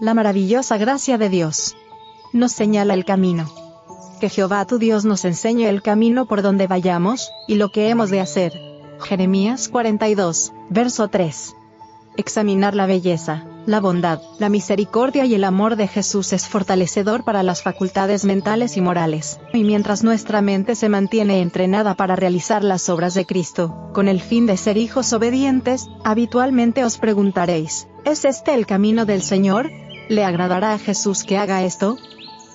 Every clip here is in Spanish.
La maravillosa gracia de Dios nos señala el camino. Que Jehová tu Dios nos enseñe el camino por donde vayamos, y lo que hemos de hacer. Jeremías 42, verso 3. Examinar la belleza, la bondad, la misericordia y el amor de Jesús es fortalecedor para las facultades mentales y morales, y mientras nuestra mente se mantiene entrenada para realizar las obras de Cristo, con el fin de ser hijos obedientes, habitualmente os preguntaréis, ¿es este el camino del Señor? ¿Le agradará a Jesús que haga esto?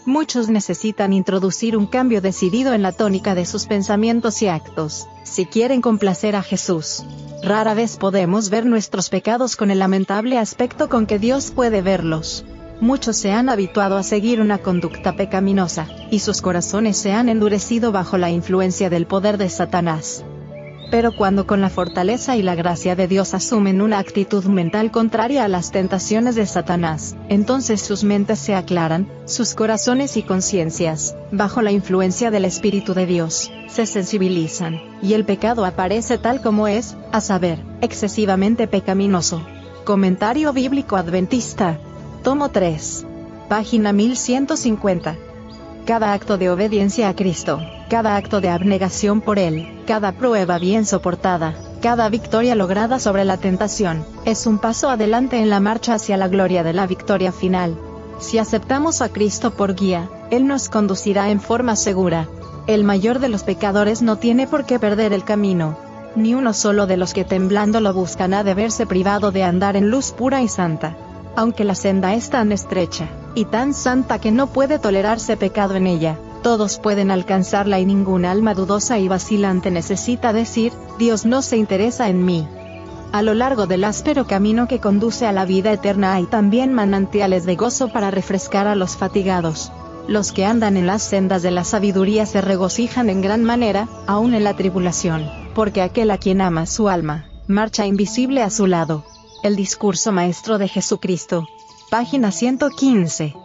Muchos necesitan introducir un cambio decidido en la tónica de sus pensamientos y actos, si quieren complacer a Jesús. Rara vez podemos ver nuestros pecados con el lamentable aspecto con que Dios puede verlos. Muchos se han habituado a seguir una conducta pecaminosa, y sus corazones se han endurecido bajo la influencia del poder de Satanás. Pero cuando con la fortaleza y la gracia de Dios asumen una actitud mental contraria a las tentaciones de Satanás, entonces sus mentes se aclaran, sus corazones y conciencias, bajo la influencia del Espíritu de Dios, se sensibilizan, y el pecado aparece tal como es, a saber, excesivamente pecaminoso. Comentario Bíblico Adventista. Tomo 3. Página 1150. Cada acto de obediencia a Cristo cada acto de abnegación por Él, cada prueba bien soportada, cada victoria lograda sobre la tentación, es un paso adelante en la marcha hacia la gloria de la victoria final. Si aceptamos a Cristo por guía, Él nos conducirá en forma segura. El mayor de los pecadores no tiene por qué perder el camino. Ni uno solo de los que temblando lo buscan ha de verse privado de andar en luz pura y santa. Aunque la senda es tan estrecha, y tan santa que no puede tolerarse pecado en ella, todos pueden alcanzarla y ningún alma dudosa y vacilante necesita decir, Dios no se interesa en mí. A lo largo del áspero camino que conduce a la vida eterna hay también manantiales de gozo para refrescar a los fatigados. Los que andan en las sendas de la sabiduría se regocijan en gran manera, aún en la tribulación, porque aquel a quien ama su alma, marcha invisible a su lado. El discurso maestro de Jesucristo. Página 115.